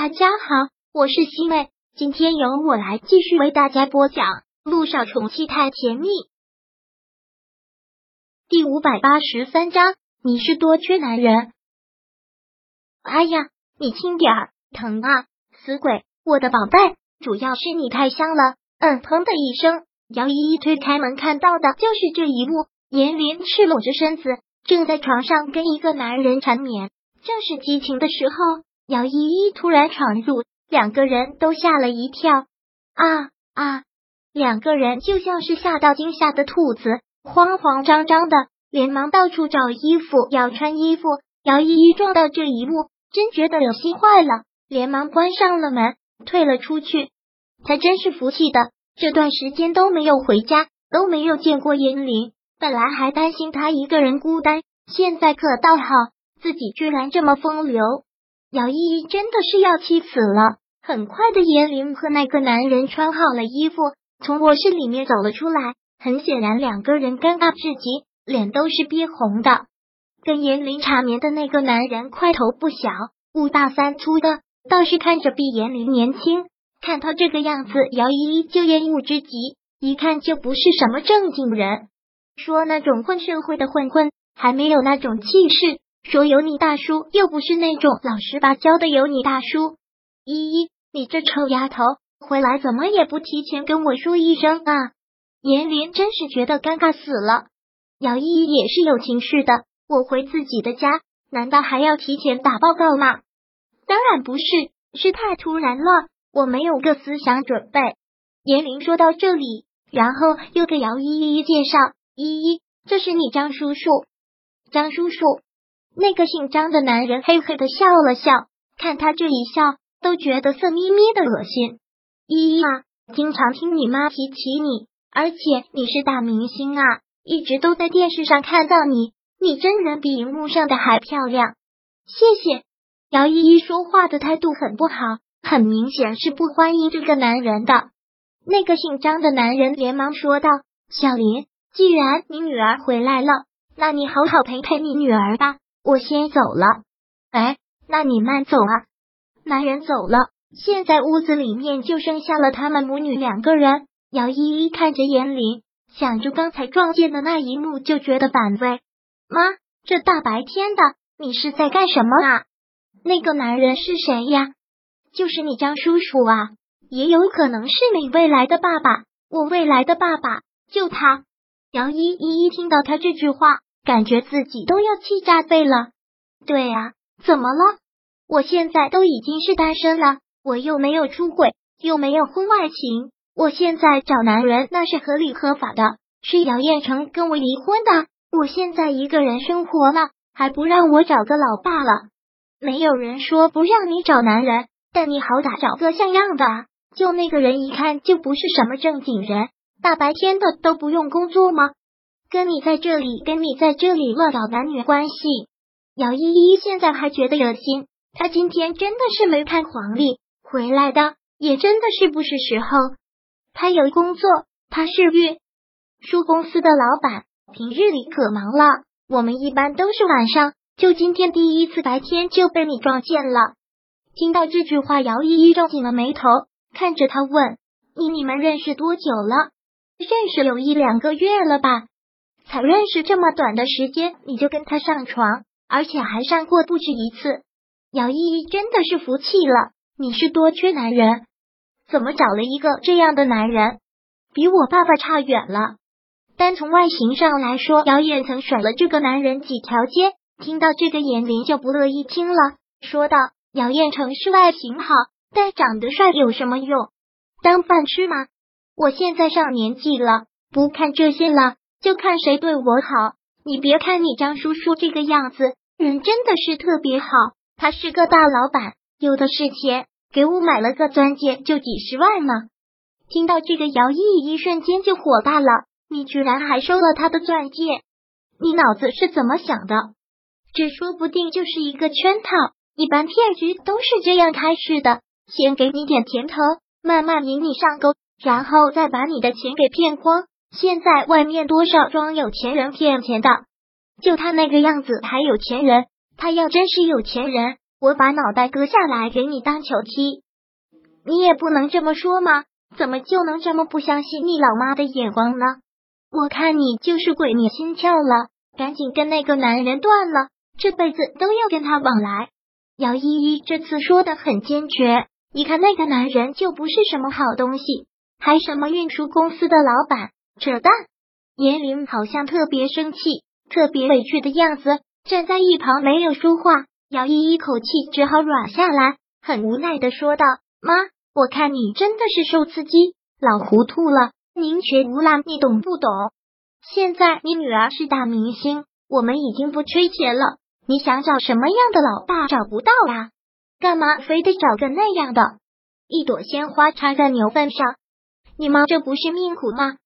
大家好，我是西妹，今天由我来继续为大家播讲《路上宠妻太甜蜜》第五百八十三章。你是多缺男人？哎呀，你轻点儿，疼啊！死鬼，我的宝贝，主要是你太香了。嗯，砰的一声，姚依依推开门，看到的就是这一幕：严林赤裸着身子，正在床上跟一个男人缠绵。正是激情的时候。姚依依突然闯入，两个人都吓了一跳。啊啊！两个人就像是吓到惊吓的兔子，慌慌张张的，连忙到处找衣服要穿衣服。姚依依撞到这一幕，真觉得恶心坏了，连忙关上了门，退了出去。他真是服气的，这段时间都没有回家，都没有见过严林。本来还担心他一个人孤单，现在可倒好，自己居然这么风流。姚依依真的是要气死了。很快的，严玲和那个男人穿好了衣服，从卧室里面走了出来。很显然，两个人尴尬至极，脸都是憋红的。跟严玲缠绵的那个男人块头不小，五大三粗的，倒是看着比严玲年轻。看他这个样子，姚依依就厌恶之极，一看就不是什么正经人。说那种混社会的混混，还没有那种气势。说有你大叔，又不是那种老实巴交的有你大叔。依依，你这臭丫头，回来怎么也不提前跟我说一声啊！严林真是觉得尴尬死了。姚依依也是有情绪的，我回自己的家，难道还要提前打报告吗？当然不是，是太突然了，我没有个思想准备。严林说到这里，然后又给姚依依介绍：依依，这是你张叔叔，张叔叔。那个姓张的男人嘿嘿的笑了笑，看他这一笑，都觉得色眯眯的恶心。依依啊，经常听你妈提起你，而且你是大明星啊，一直都在电视上看到你，你真人比荧幕上的还漂亮。谢谢。姚依依说话的态度很不好，很明显是不欢迎这个男人的。那个姓张的男人连忙说道：“小林，既然你女儿回来了，那你好好陪陪你女儿吧。”我先走了，哎，那你慢走啊。男人走了，现在屋子里面就剩下了他们母女两个人。姚依依看着严林，想着刚才撞见的那一幕，就觉得反胃。妈，这大白天的，你是在干什么啊？那个男人是谁呀？就是你张叔叔啊，也有可能是你未来的爸爸。我未来的爸爸就他。姚依依一听到他这句话。感觉自己都要气炸肺了。对呀，怎么了？我现在都已经是单身了，我又没有出轨，又没有婚外情，我现在找男人那是合理合法的。是姚彦成跟我离婚的，我现在一个人生活了，还不让我找个老爸了？没有人说不让你找男人，但你好歹找个像样的。就那个人一看就不是什么正经人，大白天的都不用工作吗？跟你在这里，跟你在这里乱搞男女关系，姚依依现在还觉得恶心。她今天真的是没看黄历回来的，也真的是不是时候。他有工作，他是运输公司的老板，平日里可忙了。我们一般都是晚上，就今天第一次白天就被你撞见了。听到这句话，姚依依皱紧了眉头，看着他问：“你你们认识多久了？认识有一两个月了吧？”才认识这么短的时间，你就跟他上床，而且还上过不止一次。姚依依真的是服气了，你是多缺男人，怎么找了一个这样的男人？比我爸爸差远了。单从外形上来说，姚远曾甩了这个男人几条街。听到这个，严林就不乐意听了，说道：“姚彦成是外形好，但长得帅有什么用？当饭吃吗？我现在上年纪了，不看这些了。”就看谁对我好。你别看你张叔叔这个样子，人真的是特别好。他是个大老板，有的是钱，给我买了个钻戒，就几十万呢。听到这个，姚毅一瞬间就火大了。你居然还收了他的钻戒？你脑子是怎么想的？这说不定就是一个圈套。一般骗局都是这样开始的：先给你点甜头，慢慢引你上钩，然后再把你的钱给骗光。现在外面多少装有钱人骗钱的，就他那个样子还有钱人？他要真是有钱人，我把脑袋割下来给你当球踢。你也不能这么说嘛，怎么就能这么不相信你老妈的眼光呢？我看你就是鬼迷心窍了，赶紧跟那个男人断了，这辈子都要跟他往来。姚依依这次说的很坚决，一看那个男人就不是什么好东西，还什么运输公司的老板，扯淡。严玲好像特别生气、特别委屈的样子，站在一旁没有说话。姚依依口气只好软下来，很无奈的说道：“妈，我看你真的是受刺激，老糊涂了，宁缺毋滥，你懂不懂？现在你女儿是大明星，我们已经不缺钱了，你想找什么样的老爸找不到呀？干嘛非得找个那样的？一朵鲜花插在牛粪上，你妈这不是命苦吗？”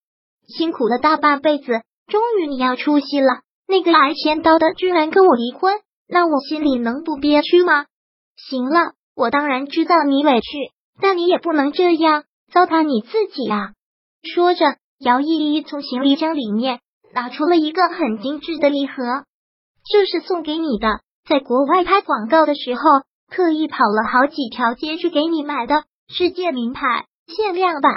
辛苦了大半辈子，终于你要出息了。那个挨千刀的居然跟我离婚，那我心里能不憋屈吗？行了，我当然知道你委屈，但你也不能这样糟蹋你自己啊！说着，姚依依从行李箱里面拿出了一个很精致的礼盒，这是送给你的，在国外拍广告的时候特意跑了好几条街去给你买的世界名牌限量版。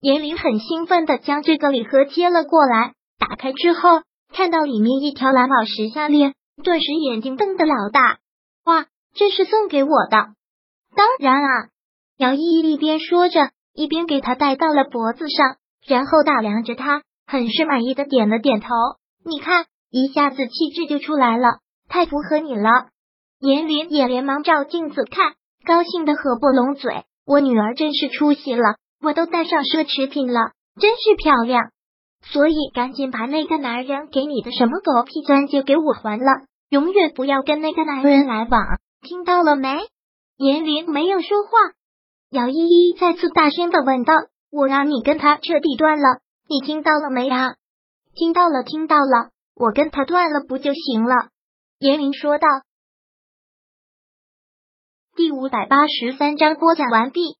严林很兴奋的将这个礼盒接了过来，打开之后看到里面一条蓝宝石项链，顿时眼睛瞪得老大。哇，这是送给我的！当然啊，姚依依一边说着，一边给他戴到了脖子上，然后打量着他，很是满意的点了点头。你看，一下子气质就出来了，太符合你了。严林也连忙照镜子看，高兴的合不拢嘴。我女儿真是出息了。我都带上奢侈品了，真是漂亮。所以赶紧把那个男人给你的什么狗屁钻戒给我还了，永远不要跟那个男人来往，听到了没？严林没有说话，姚依依再次大声的问道：“我让你跟他彻底断了，你听到了没啊？”“听到了，听到了，我跟他断了不就行了？”严林说道。第五百八十三章播讲完毕。